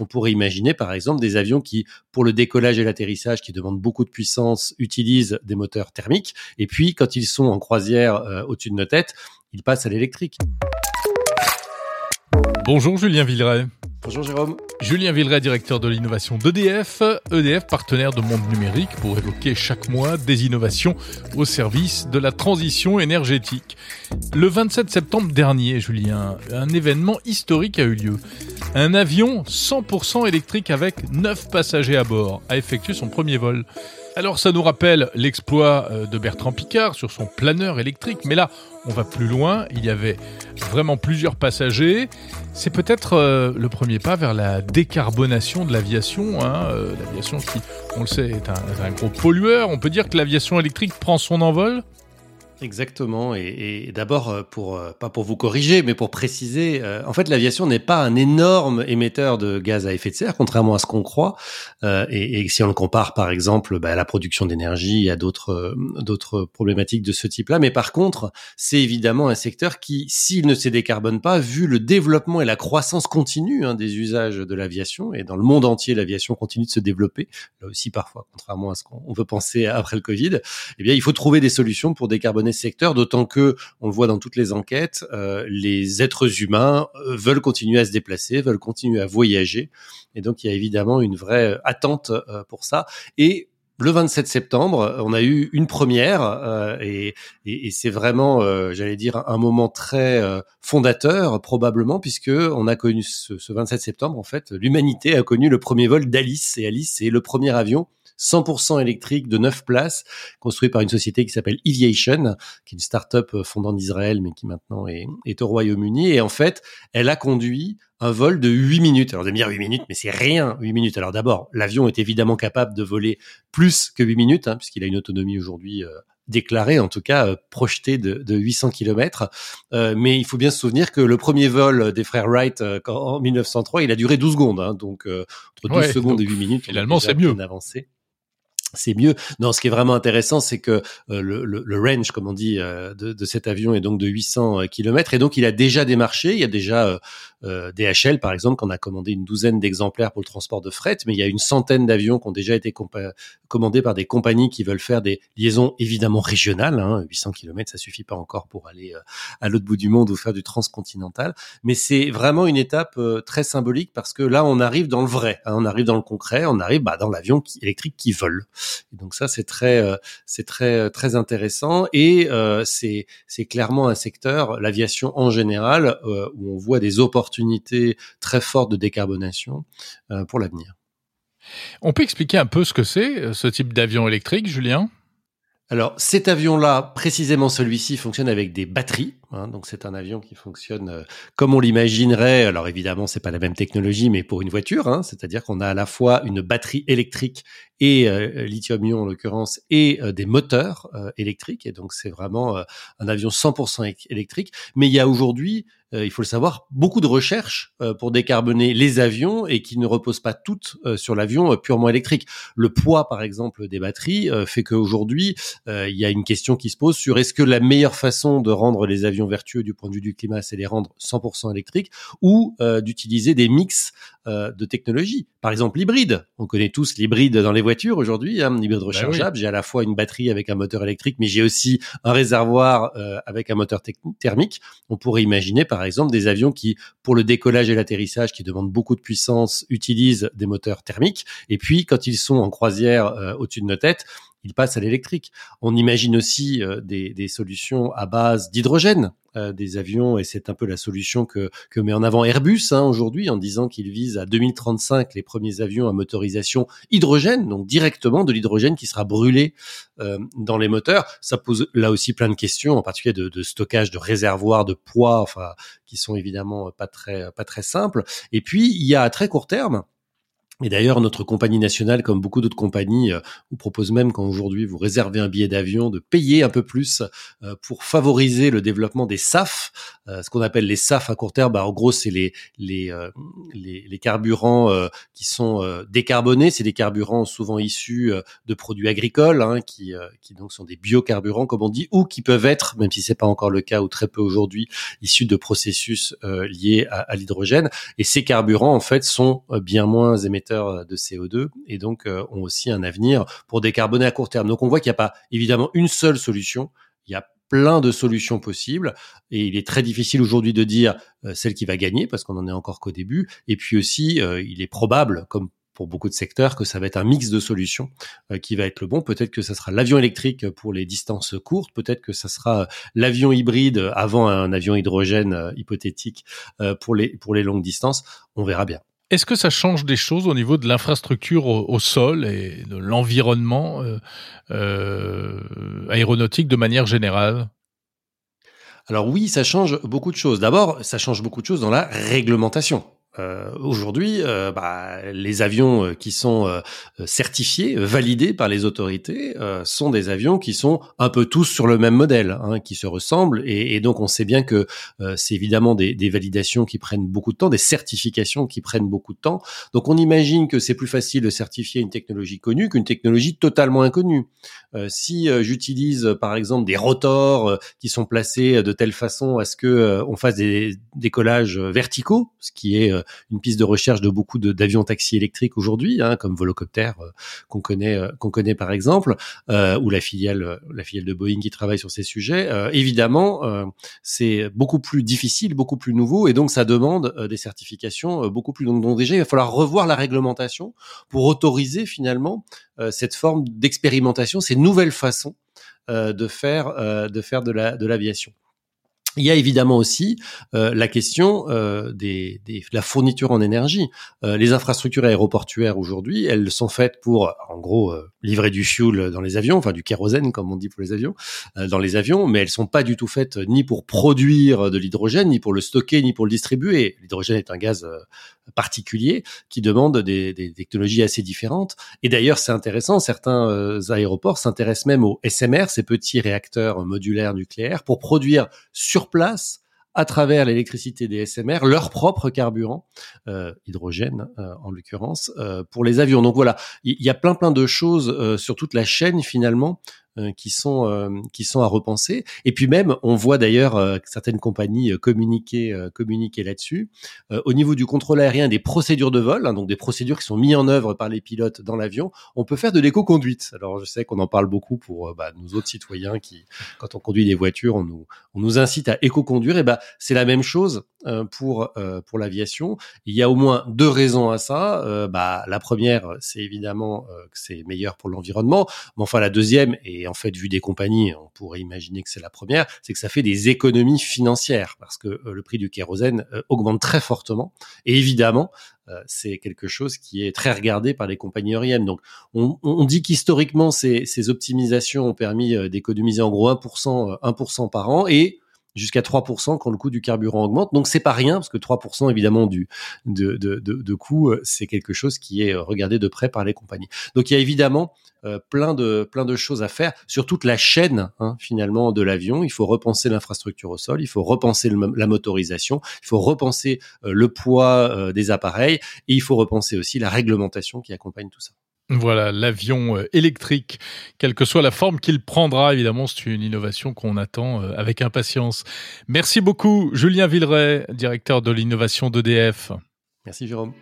On pourrait imaginer par exemple des avions qui, pour le décollage et l'atterrissage, qui demandent beaucoup de puissance, utilisent des moteurs thermiques. Et puis, quand ils sont en croisière euh, au-dessus de nos têtes, ils passent à l'électrique. Bonjour Julien Villeray. Bonjour Jérôme. Julien Villeray, directeur de l'innovation d'EDF, EDF partenaire de Monde Numérique pour évoquer chaque mois des innovations au service de la transition énergétique. Le 27 septembre dernier, Julien, un événement historique a eu lieu. Un avion 100% électrique avec 9 passagers à bord a effectué son premier vol. Alors ça nous rappelle l'exploit euh, de Bertrand Picard sur son planeur électrique, mais là on va plus loin, il y avait vraiment plusieurs passagers. C'est peut-être euh, le premier pas vers la décarbonation de l'aviation. Hein, euh, l'aviation qui, on le sait, est un gros pollueur. On peut dire que l'aviation électrique prend son envol Exactement. Et, et d'abord, euh, pour euh, pas pour vous corriger, mais pour préciser, euh, en fait, l'aviation n'est pas un énorme émetteur de gaz à effet de serre, contrairement à ce qu'on croit. Euh, et, et, si on le compare, par exemple, bah, à la production d'énergie, à d'autres d'autres problématiques de ce type-là. Mais par contre, c'est évidemment un secteur qui, s'il ne se décarbone pas, vu le développement et la croissance continue hein, des usages de l'aviation, et dans le monde entier, l'aviation continue de se développer. Là aussi, parfois, contrairement à ce qu'on veut penser après le Covid, eh bien, il faut trouver des solutions pour décarboner secteurs, d'autant que, on le voit dans toutes les enquêtes, euh, les êtres humains euh, veulent continuer à se déplacer, veulent continuer à voyager, et donc il y a évidemment une vraie attente euh, pour ça. Et le 27 septembre, on a eu une première et, c'est vraiment, j'allais dire, un moment très fondateur probablement puisque on a connu ce, ce 27 septembre en fait, l'humanité a connu le premier vol d'Alice et Alice c'est le premier avion 100% électrique de 9 places, construit par une société qui s'appelle Eviation, qui est une start-up euh, fondant d'Israël, mais qui maintenant est, est au Royaume-Uni. Et en fait, elle a conduit un vol de 8 minutes. Alors, de me dire 8 minutes, mais c'est rien, 8 minutes. Alors d'abord, l'avion est évidemment capable de voler plus que 8 minutes, hein, puisqu'il a une autonomie aujourd'hui euh, déclarée, en tout cas euh, projetée de, de 800 km. Euh, mais il faut bien se souvenir que le premier vol des frères Wright en 1903, il a duré 12 secondes. Hein, donc entre 12 secondes et 8 minutes, finalement, c'est mieux. Avancé c'est mieux. Non, ce qui est vraiment intéressant, c'est que euh, le, le, le, range, comme on dit, euh, de, de, cet avion est donc de 800 euh, km et donc il a déjà démarché. Il y a déjà euh, DHL, par exemple, qu'on a commandé une douzaine d'exemplaires pour le transport de fret, mais il y a une centaine d'avions qui ont déjà été commandés par des compagnies qui veulent faire des liaisons évidemment régionales. Hein. 800 km, ça suffit pas encore pour aller à l'autre bout du monde ou faire du transcontinental, mais c'est vraiment une étape très symbolique parce que là, on arrive dans le vrai, hein. on arrive dans le concret, on arrive bah, dans l'avion électrique qui donc ça, c'est très, euh, c'est très, euh, très intéressant et euh, c'est, c'est clairement un secteur, l'aviation en général, où on voit des opportunités très fortes de décarbonation pour l'avenir. On peut expliquer un peu ce que c'est, ce type d'avion électrique, Julien? Alors cet avion-là, précisément celui-ci, fonctionne avec des batteries. Hein, donc c'est un avion qui fonctionne euh, comme on l'imaginerait. Alors évidemment, c'est pas la même technologie, mais pour une voiture, hein, c'est-à-dire qu'on a à la fois une batterie électrique et euh, lithium-ion en l'occurrence et euh, des moteurs électriques. Et donc c'est vraiment un avion 100% électrique. Mais il y a aujourd'hui euh, il faut le savoir, beaucoup de recherches euh, pour décarboner les avions et qui ne reposent pas toutes euh, sur l'avion purement électrique. Le poids, par exemple, des batteries fait qu'aujourd'hui, il y a une question qui se pose sur est-ce que la meilleure façon de rendre les avions vertueux du point de vue du climat, c'est les rendre 100% électriques ou d'utiliser des mix de technologies. Par exemple, l'hybride. On connaît tous l'hybride dans les voitures aujourd'hui, hein, hybride bah rechargeable. J'ai à la fois une batterie avec un moteur électrique, mais j'ai aussi un réservoir avec un moteur thermique. On pourrait imaginer, par par exemple des avions qui, pour le décollage et l'atterrissage, qui demandent beaucoup de puissance, utilisent des moteurs thermiques. Et puis, quand ils sont en croisière euh, au-dessus de nos têtes, ils passent à l'électrique. On imagine aussi euh, des, des, solutions à base d'hydrogène, euh, des avions, et c'est un peu la solution que, que met en avant Airbus hein, aujourd'hui en disant qu'il vise à 2035 les premiers avions à motorisation hydrogène, donc directement de l'hydrogène qui sera brûlé euh, dans les moteurs. Ça pose là aussi plein de questions, en particulier de, de stockage de réservoirs de poids, enfin qui sont évidemment pas très pas très simples. Et puis il y a à très court terme Et d'ailleurs, notre compagnie nationale, comme beaucoup d'autres compagnies, euh, vous propose même quand aujourd'hui vous réservez un billet d'avion de payer un peu plus euh, pour favoriser le développement des SAF, euh, ce qu'on appelle les SAF à court terme. Bah, en gros, c'est les les, les, les carburants qui sont décarbonés. C'est des carburants souvent issus de produits agricoles, hein, qui qui donc sont des biocarburants comme on dit, ou qui peuvent être, même si c'est pas encore le cas ou très peu aujourd'hui, issus de processus liés à, à l'hydrogène. Et ces carburants en fait sont bien moins émetteurs euh, de CO2 et donc euh, ont aussi un avenir pour décarboner à court terme. Donc on voit qu'il n'y a pas évidemment une seule solution, il y a plein de solutions possibles et il est très difficile aujourd'hui de dire euh, celle qui va gagner parce qu'on en est encore qu'au début et puis aussi il est probable comme pour beaucoup de secteurs que ça va être un mix de solutions qui va être le bon. Peut-être que ça sera l'avion électrique pour les distances courtes, peut-être que ça sera l'avion hybride avant un avion hydrogène hypothétique pour les pour les longues distances. On verra bien. Est-ce que ça change des choses au niveau de l'infrastructure au, sol et de l'environnement euh, euh, aéronautique de manière générale? Alors oui, ça change beaucoup de choses. D'abord, ça change beaucoup de choses dans la réglementation. Euh, aujourd'hui, euh, bah, les avions euh, qui sont certifiés, validés par les autorités, sont des avions qui sont un peu tous sur le même modèle, hein, qui se ressemblent, et, et, donc on sait bien que c'est évidemment des, des, validations qui prennent beaucoup de temps, des certifications qui prennent beaucoup de temps. Donc on imagine que c'est plus facile de certifier une technologie connue qu'une technologie totalement inconnue. si j'utilise par exemple des rotors qui sont placés de telle façon à ce que on fasse des décollages verticaux, ce qui est une piste de recherche de beaucoup d'avions taxis électriques aujourd'hui, hein, comme Volocopter euh, qu'on connaît euh, qu'on connaît par exemple, euh, ou la filiale la filiale de Boeing qui travaille sur ces sujets. évidemment, c'est beaucoup plus difficile, beaucoup plus nouveau, et donc ça demande des certifications beaucoup plus longues. Donc déjà, il va falloir revoir la réglementation pour autoriser finalement cette forme d'expérimentation, ces nouvelles façons de faire de faire de la de l'aviation. Il y a évidemment aussi euh, la question euh, des, la fourniture en énergie. Euh, les infrastructures aéroportuaires aujourd'hui, elles sont faites pour, en gros, euh, livrer du fuel dans les avions, enfin du kérosène comme on dit pour les avions, euh, dans les avions, mais elles sont pas du tout faites ni pour produire de l'hydrogène, ni pour le stocker, ni pour le distribuer. L'hydrogène est un gaz particulier qui demande des, des, technologies assez différentes. Et d'ailleurs, c'est intéressant, certains aéroports s'intéressent même aux SMR, ces petits réacteurs modulaires nucléaires, pour produire sur place à travers l'électricité des SMR leur propre carburant, euh, hydrogène euh, en l'occurrence, euh, pour les avions. Donc voilà, il y, a plein plein de choses sur toute la chaîne finalement euh, qui sont euh, qui sont à repenser. Et puis même, on voit d'ailleurs euh, certaines compagnies communiquer communiquer là-dessus. au niveau du contrôle aérien, des procédures de vol, hein, donc des procédures qui sont mises en œuvre par les pilotes dans l'avion, on peut faire de l'éco-conduite. Alors je sais qu'on en parle beaucoup pour bah, nous autres citoyens qui, quand on conduit des voitures, on nous on nous incite à éco-conduire. Et ben c'est la même chose pour pour l'aviation. Il y a au moins deux raisons à ça. bah la première, c'est évidemment que c'est meilleur pour l'environnement, mais enfin la deuxième et et en fait, vu des compagnies, on pourrait imaginer que c'est la première, c'est que ça fait des économies financières parce que euh, le prix du kérosène euh, augmente très fortement. Et évidemment, euh, c'est quelque chose qui est très regardé par les compagnies aériennes. Donc, on, on dit qu'historiquement, ces, ces optimisations ont permis d'économiser en gros 1%, 1% par an et jusqu'à 3% quand le coût du carburant augmente. Donc c'est pas rien parce que 3% évidemment du de, de, de, coût, euh, c'est quelque chose qui est euh, regardé de près par les compagnies. Donc il y a évidemment euh, plein de plein de choses à faire sur toute la chaîne hein, finalement de l'avion. Il faut repenser l'infrastructure au sol, il faut repenser la motorisation, il faut repenser le poids des appareils et il faut repenser aussi la réglementation qui accompagne tout ça. Voilà, l'avion euh, électrique, quelle que soit la forme qu'il prendra, évidemment, c'est une innovation qu'on attend euh, avec impatience. Merci beaucoup, Julien Villeray, directeur de l'innovation d'EDF. Merci, Jérôme.